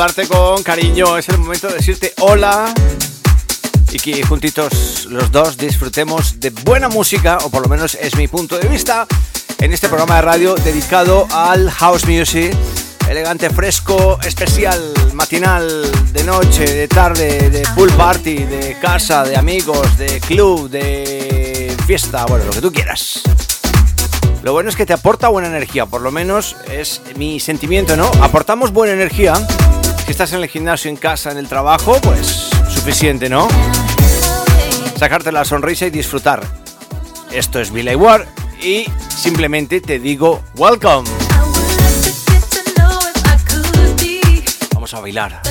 saludarte con cariño, es el momento de decirte hola y que juntitos los dos disfrutemos de buena música, o por lo menos es mi punto de vista, en este programa de radio dedicado al house music, elegante, fresco, especial, matinal, de noche, de tarde, de pool party, de casa, de amigos, de club, de fiesta, bueno, lo que tú quieras. Lo bueno es que te aporta buena energía, por lo menos es mi sentimiento, ¿no? Aportamos buena energía. Si estás en el gimnasio, en casa, en el trabajo, pues suficiente, ¿no? Sacarte la sonrisa y disfrutar. Esto es Billy Ward y simplemente te digo welcome. Vamos a bailar.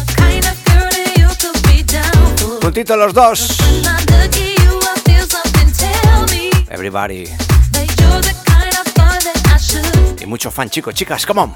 Juntito los dos. Everybody. Y mucho fan, chicos, chicas, come on.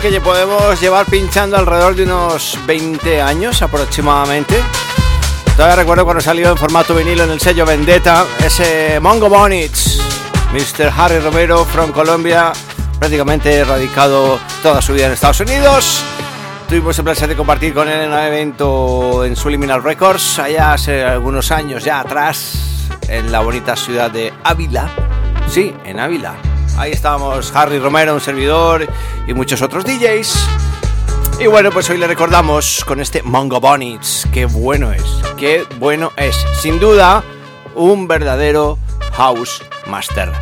Que podemos llevar pinchando alrededor de unos 20 años aproximadamente. Todavía recuerdo cuando salió en formato vinilo en el sello Vendetta, ese Mongo Bonits, Mr. Harry Romero from Colombia, prácticamente radicado toda su vida en Estados Unidos. Tuvimos el placer de compartir con él en un evento en Subliminal Records, allá hace algunos años ya atrás, en la bonita ciudad de Ávila. Sí, en Ávila. Ahí estábamos Harry Romero, un servidor y muchos otros DJs. Y bueno, pues hoy le recordamos con este Mongo Bonnets. Qué bueno es, qué bueno es. Sin duda, un verdadero house master.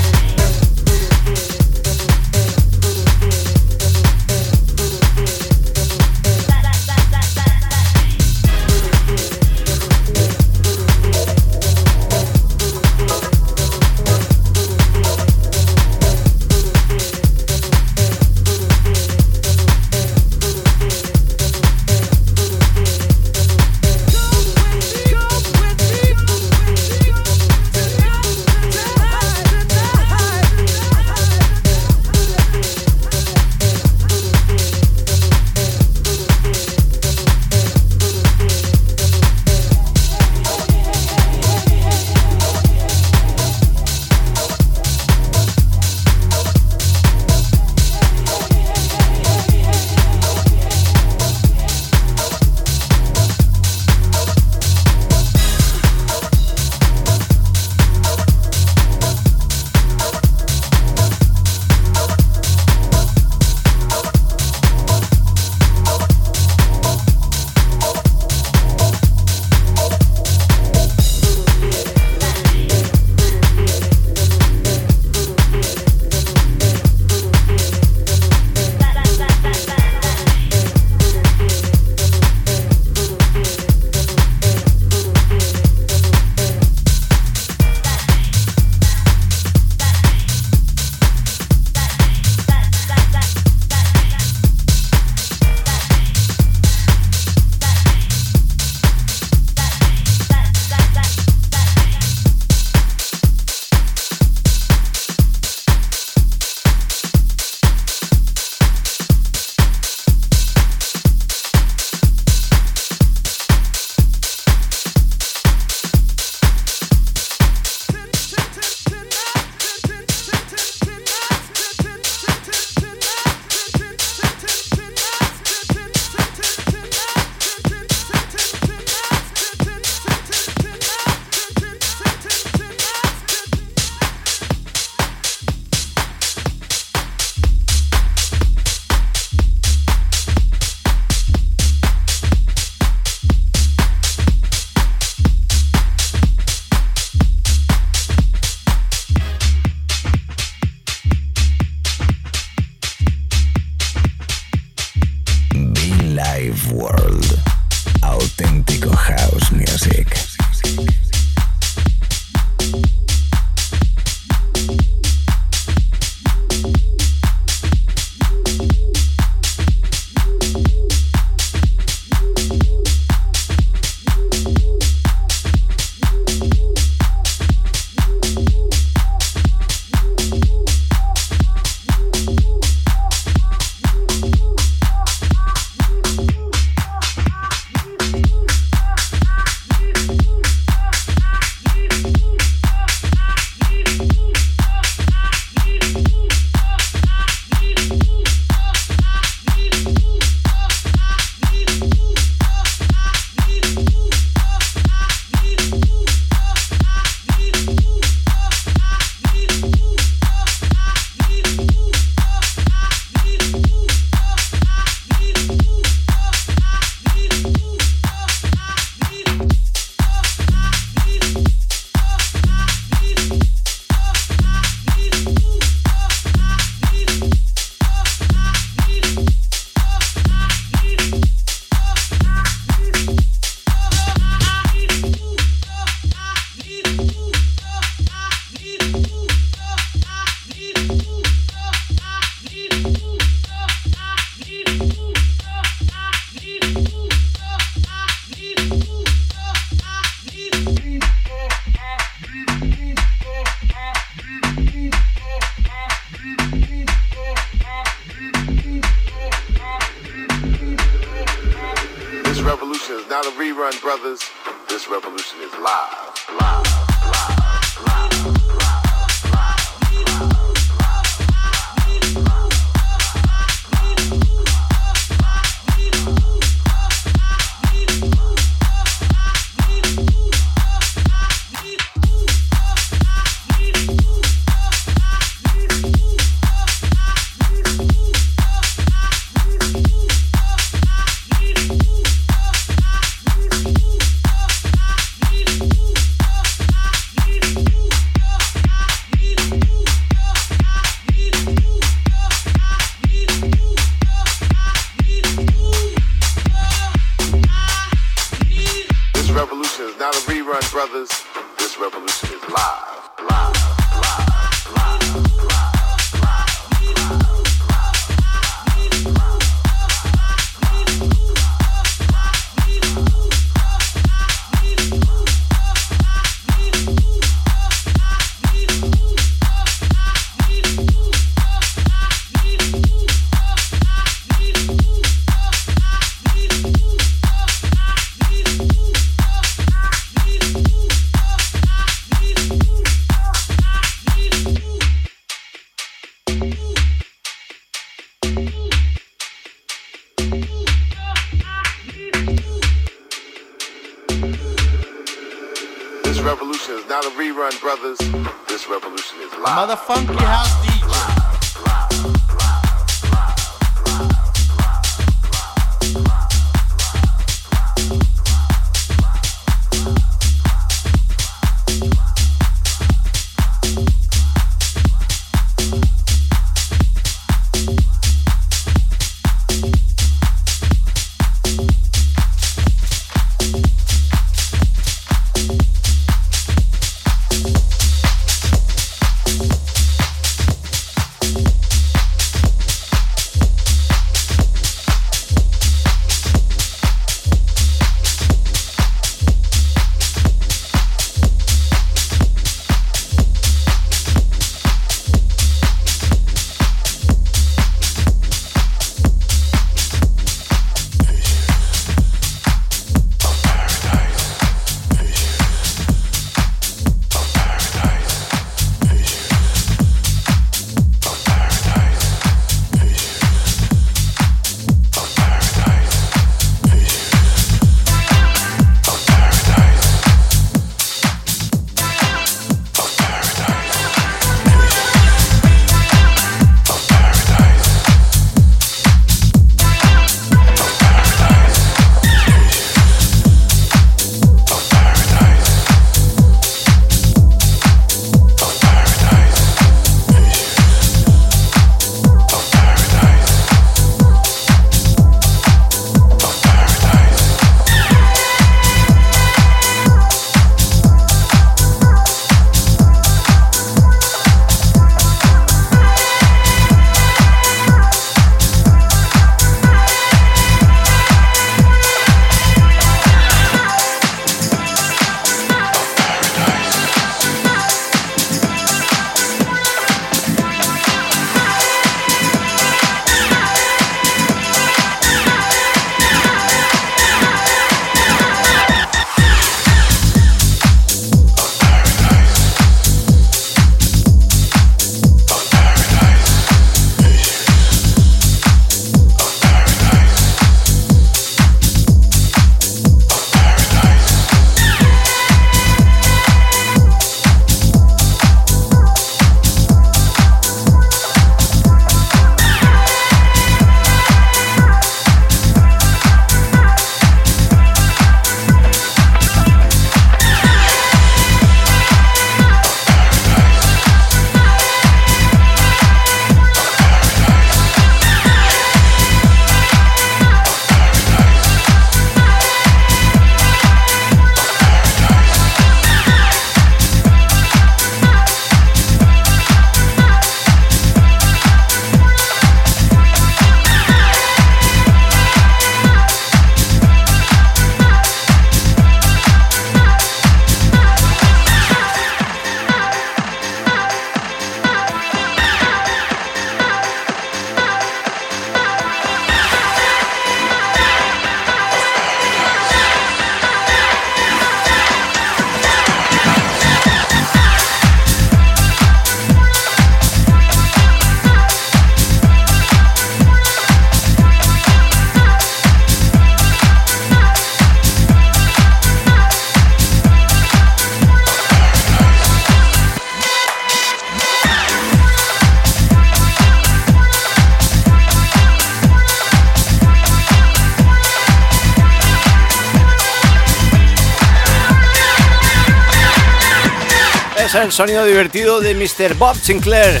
El sonido divertido de Mr. Bob Sinclair.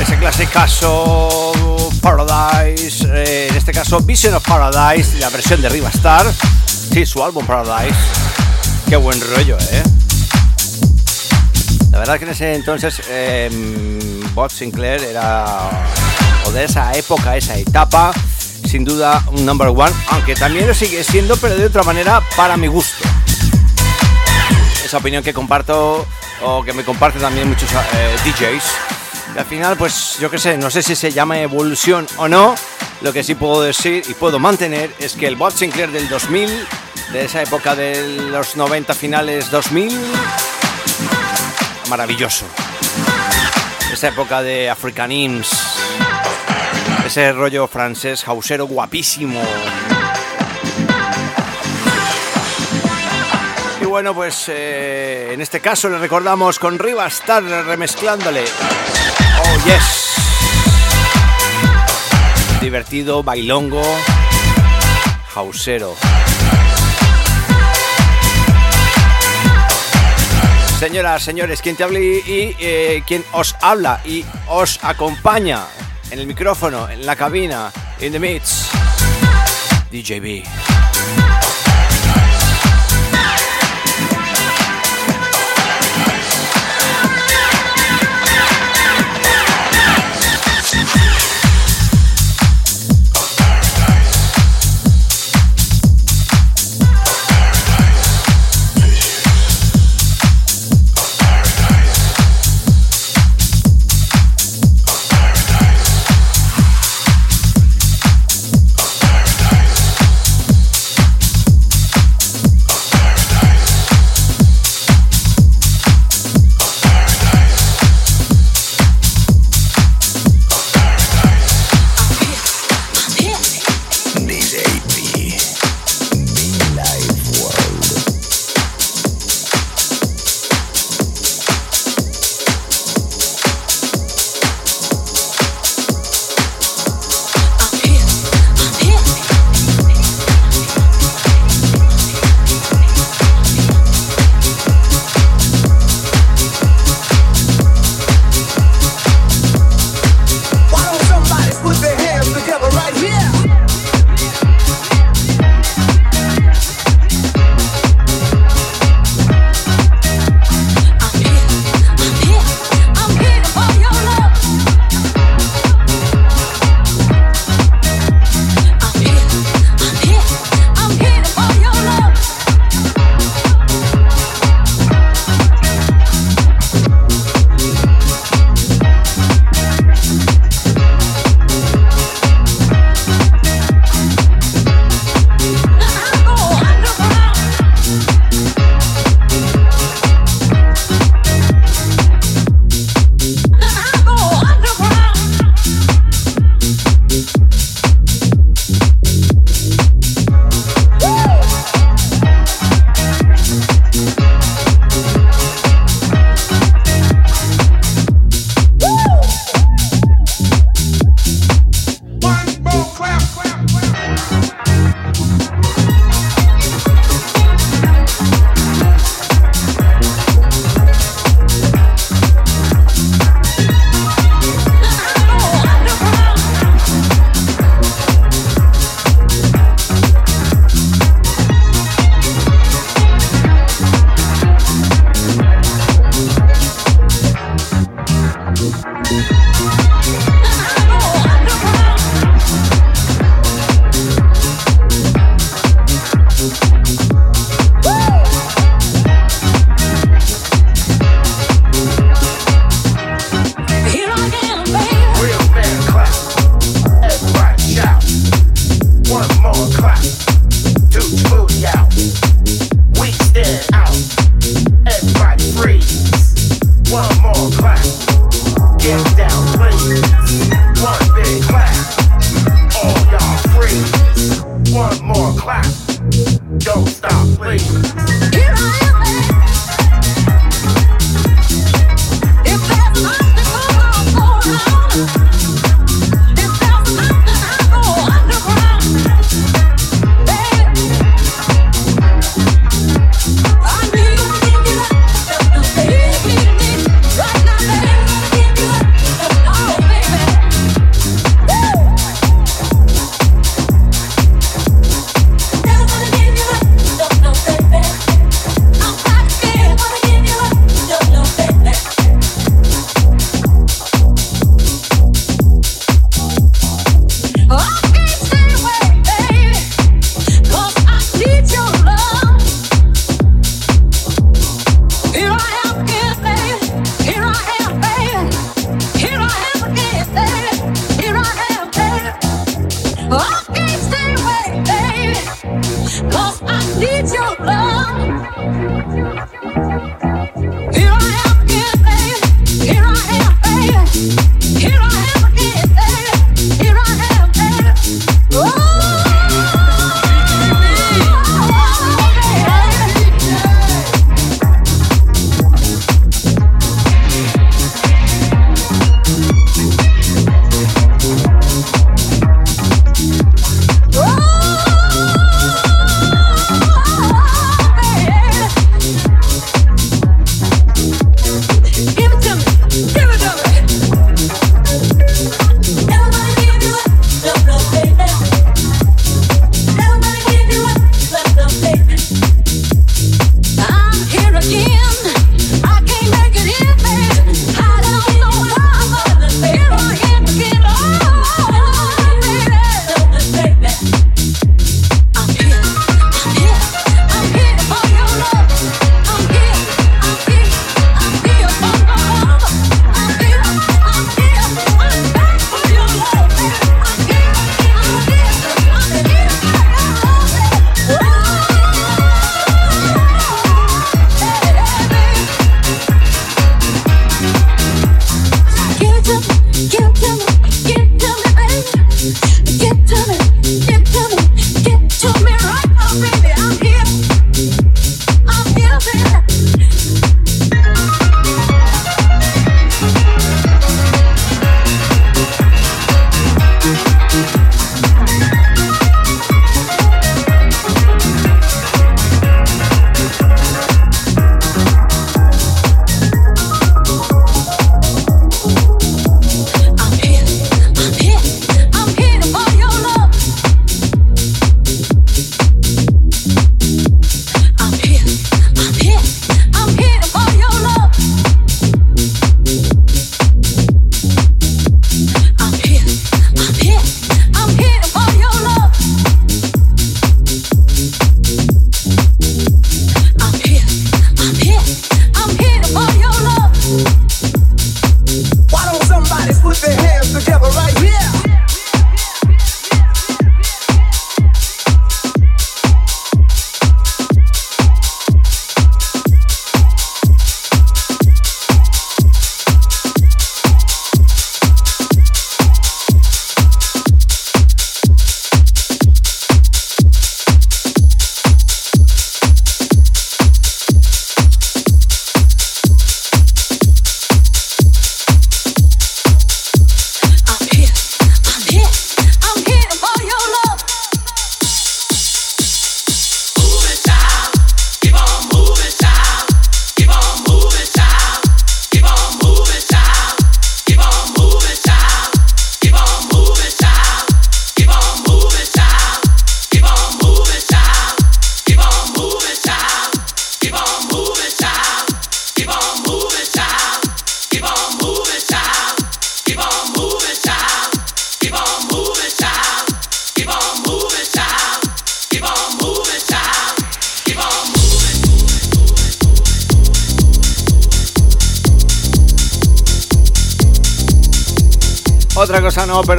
Ese clasicazo Paradise, eh, en este caso Vision of Paradise, la versión de Riva Star. Sí, su álbum Paradise. Qué buen rollo, ¿eh? La verdad que en ese entonces em, Bob Sinclair era, o de esa época, esa etapa, sin duda un number one, aunque también lo sigue siendo, pero de otra manera para mi gusto. Esa opinión que comparto o que me comparten también muchos eh, DJs. Y al final, pues yo qué sé, no sé si se llama evolución o no. Lo que sí puedo decir y puedo mantener es que el Bob Sinclair del 2000, de esa época de los 90 finales 2000, maravilloso. Esa época de African Hymns, ese rollo francés hausero guapísimo. Bueno, pues eh, en este caso le recordamos con Riva Star remezclándole. Oh, yes. Divertido, bailongo, hausero. Señoras, señores, quien te habla y, eh, os habla y os acompaña en el micrófono, en la cabina, in the mix, DJB.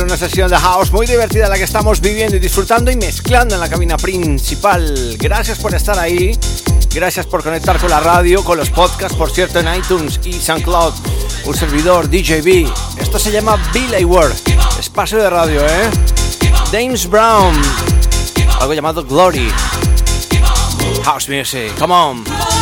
Una sesión de house muy divertida la que estamos viviendo y disfrutando y mezclando en la cabina principal. Gracias por estar ahí, gracias por conectar con la radio, con los podcasts, por cierto, en iTunes y SoundCloud. Un servidor, DJB. Esto se llama Billy World, espacio de radio, ¿eh? James Brown, algo llamado Glory. House music, come on.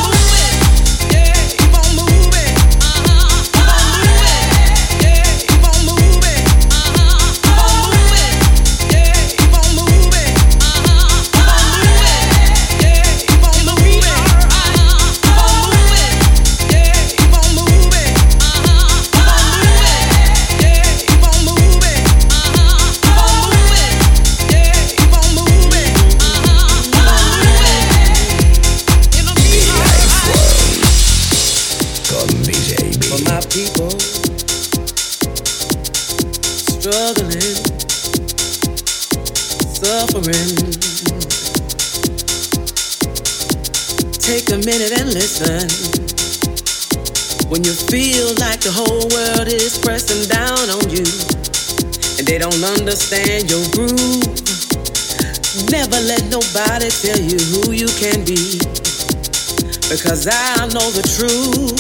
When you feel like the whole world is pressing down on you, and they don't understand your groove, Never let nobody tell you who you can be. Because I know the truth.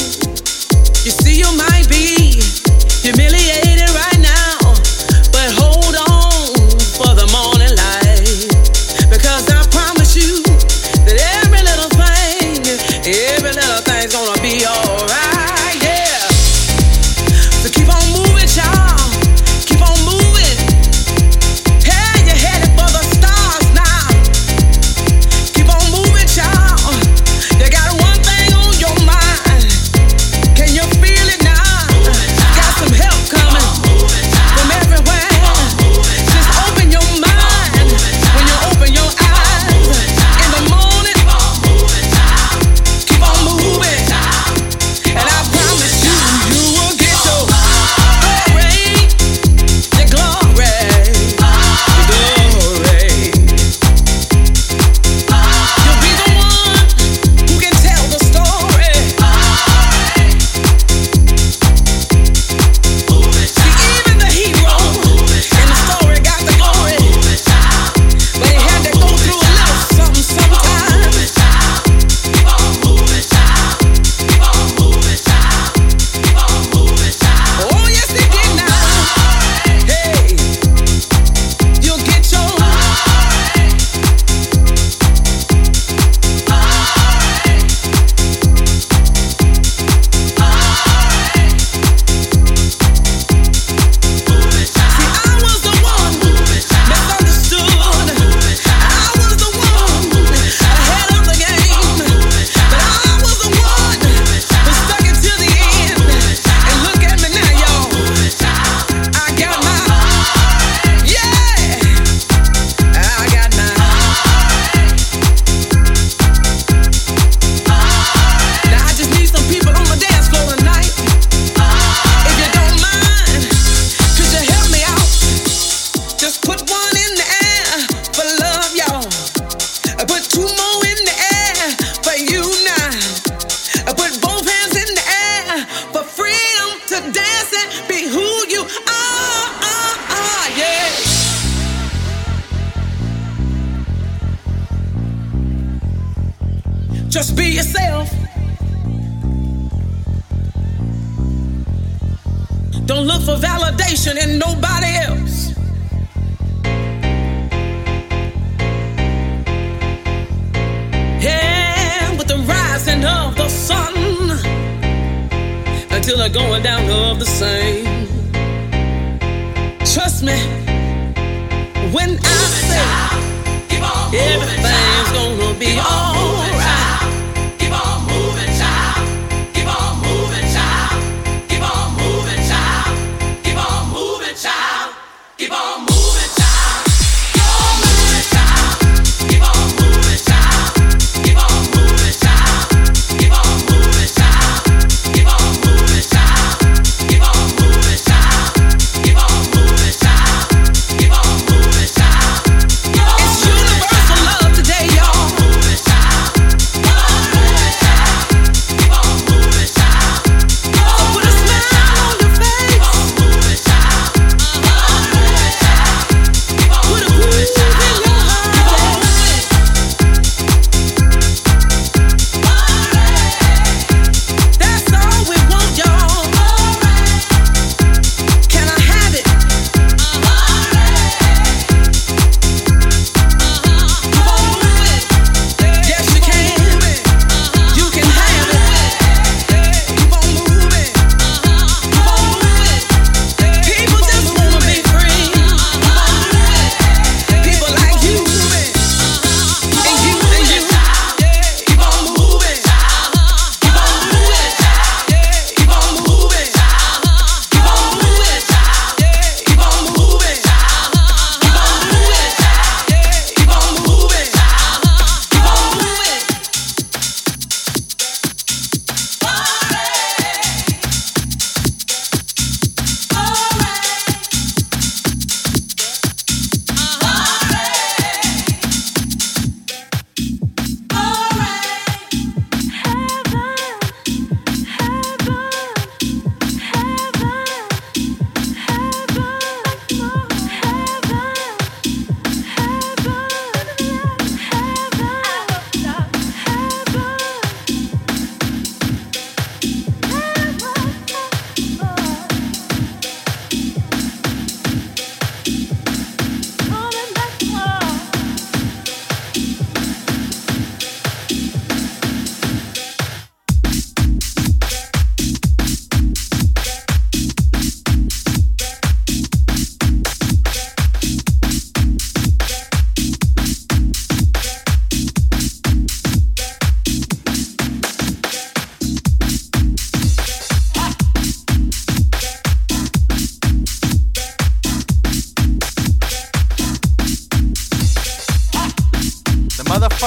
You see, you might be humiliated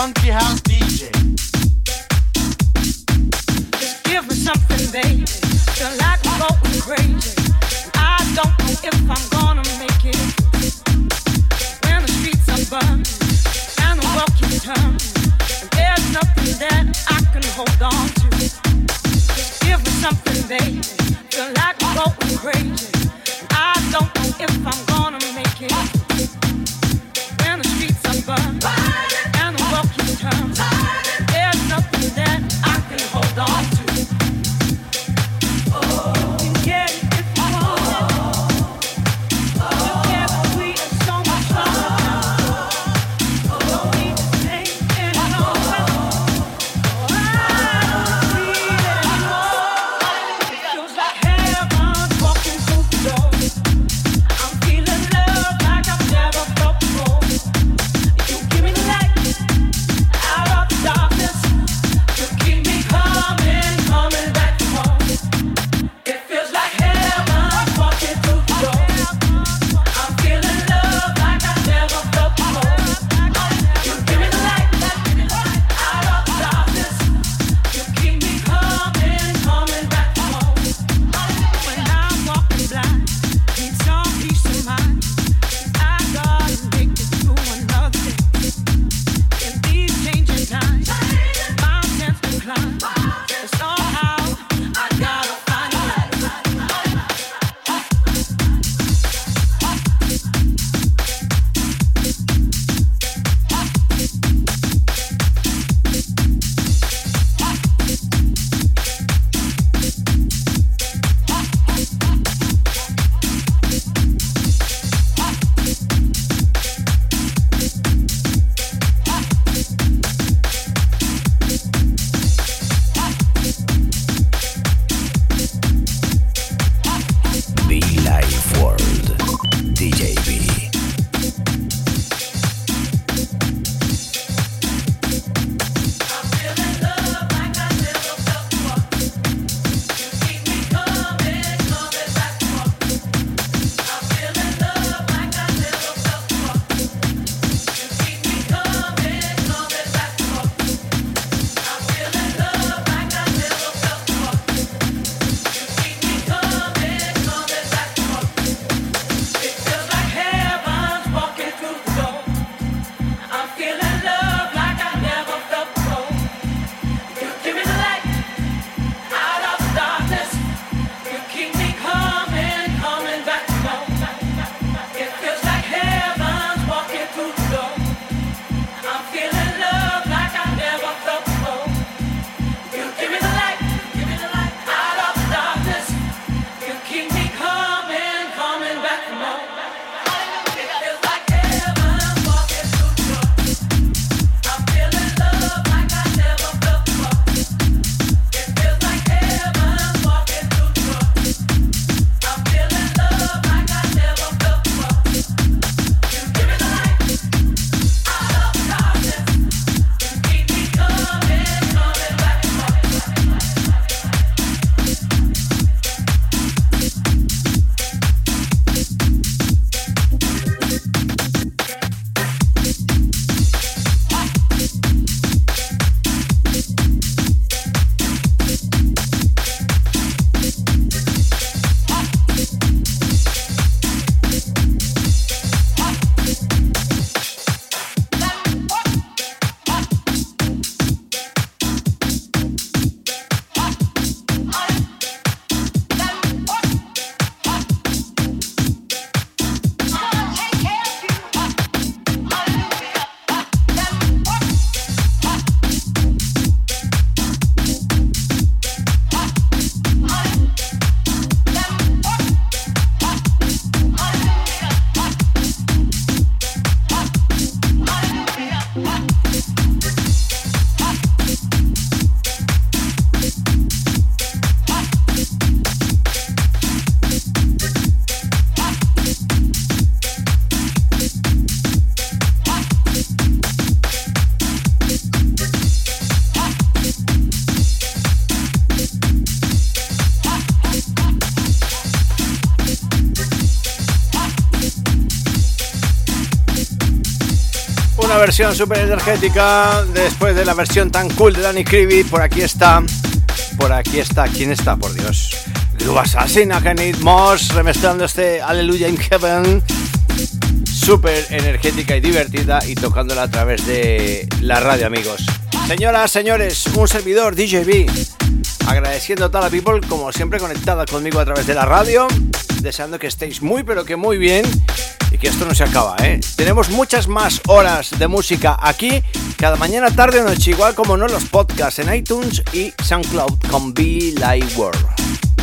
funky house versión súper energética. Después de la versión tan cool de Danny Creevy, por aquí está. Por aquí está. ¿Quién está? Por Dios. Glue Assassin, Agenit Moss, remezclando este Hallelujah in Heaven. Súper energética y divertida y tocándola a través de la radio, amigos. Señoras, señores, un servidor DJB. Agradeciendo a toda la people, como siempre, conectada conmigo a través de la radio. Deseando que estéis muy, pero que muy bien y que esto no se acaba, ¿eh? Tenemos muchas más horas de música aquí, cada mañana, tarde o noche, igual como no los podcasts en iTunes y SoundCloud con Be Live World.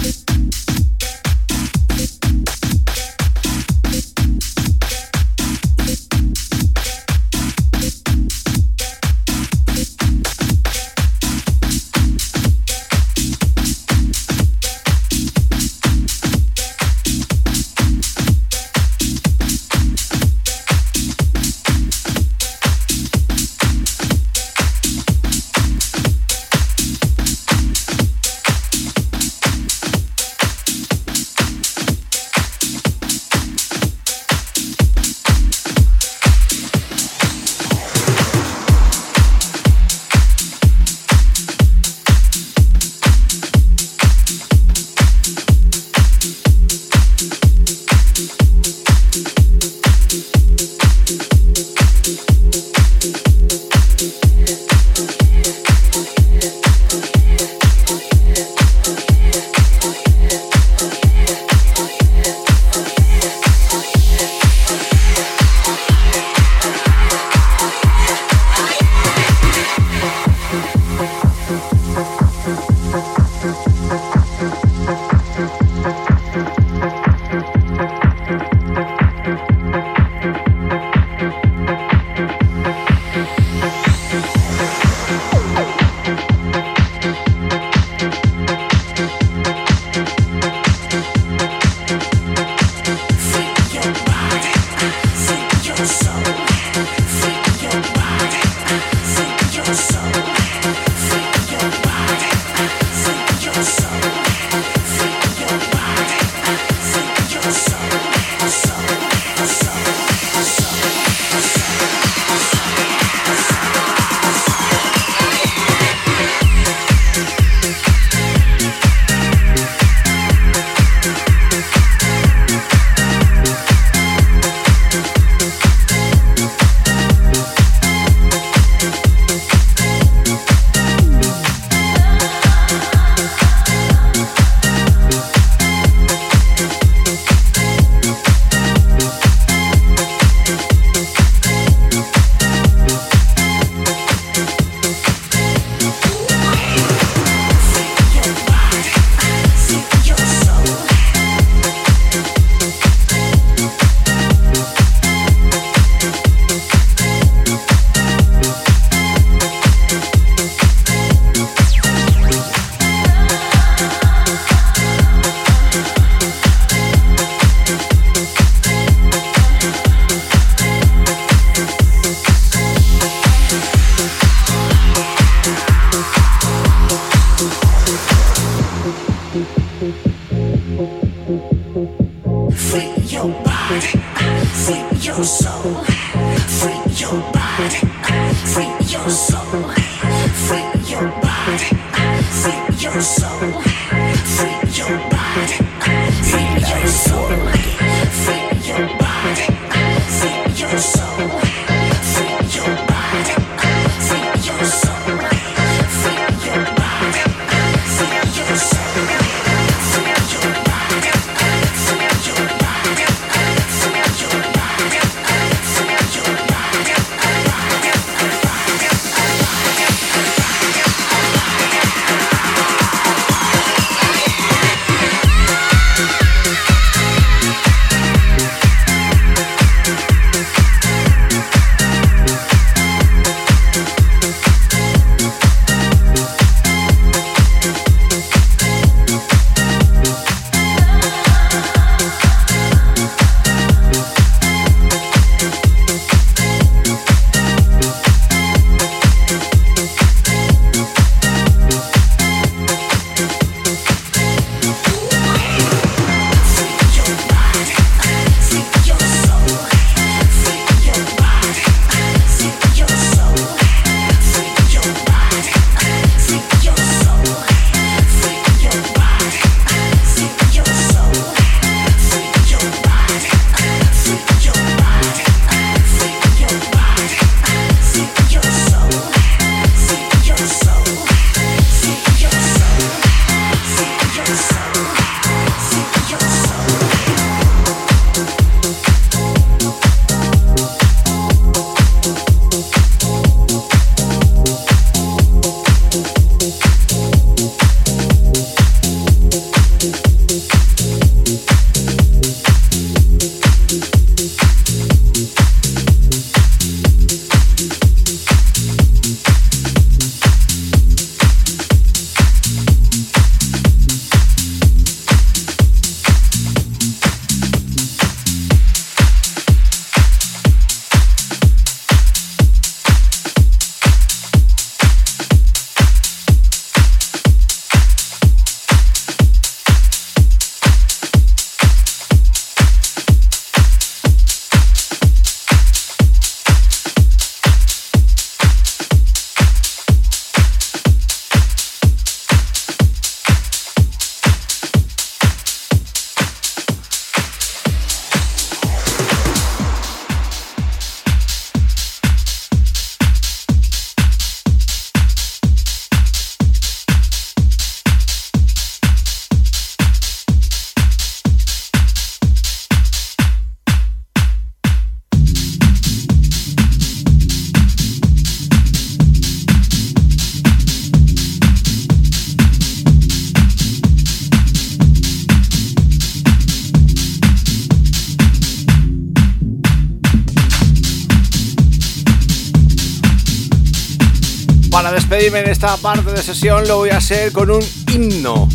Esta parte de sesión lo voy a hacer con un himno.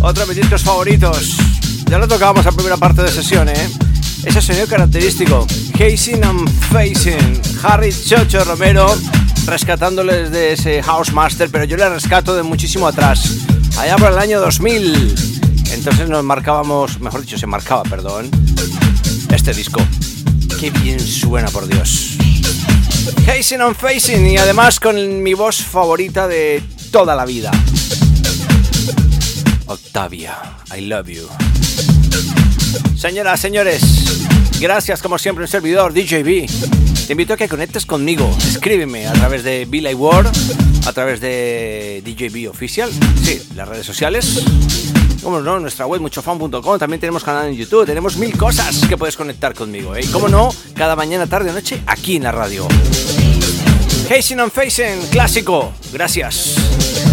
Otro de mis favoritos. Ya lo tocábamos la primera parte de sesión, ¿eh? Ese sonido característico. Hazing and Facing. Harry Chocho Romero rescatándoles de ese House Master, pero yo le rescato de muchísimo atrás. Allá por el año 2000. Entonces nos marcábamos, mejor dicho, se marcaba, perdón, este disco. Qué bien suena, por Dios. Hazing and Facing y además con mi voz favorita de toda la vida. Octavia, I love you. Señoras, señores, gracias como siempre un servidor DJB. Te invito a que conectes conmigo. Escríbeme a través de Billy Ward, a través de DJB Oficial, sí, las redes sociales. Como no, nuestra web muchofan.com, también tenemos canal en YouTube, tenemos mil cosas que puedes conectar conmigo. ¿eh? Y como no, cada mañana, tarde o noche, aquí en la radio. Hazing on Facing, clásico. Gracias.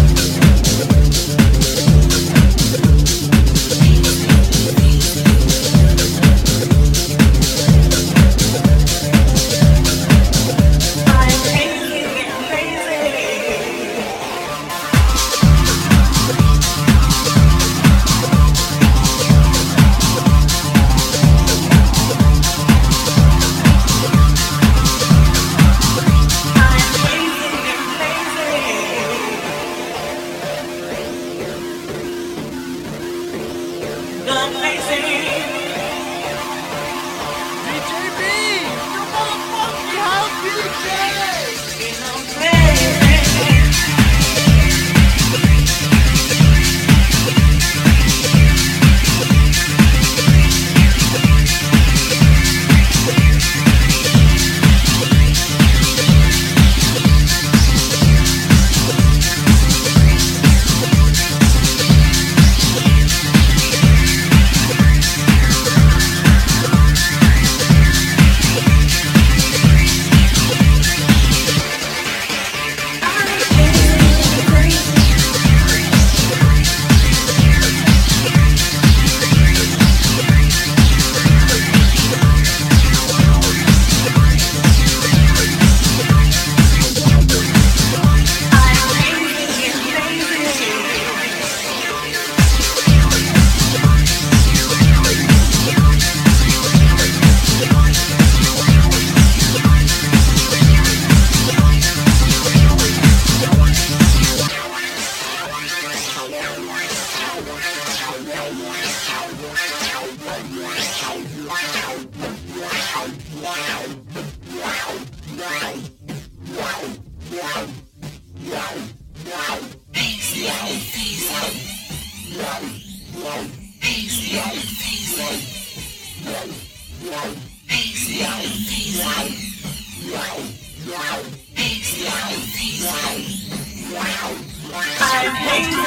Wow. I'm hazy.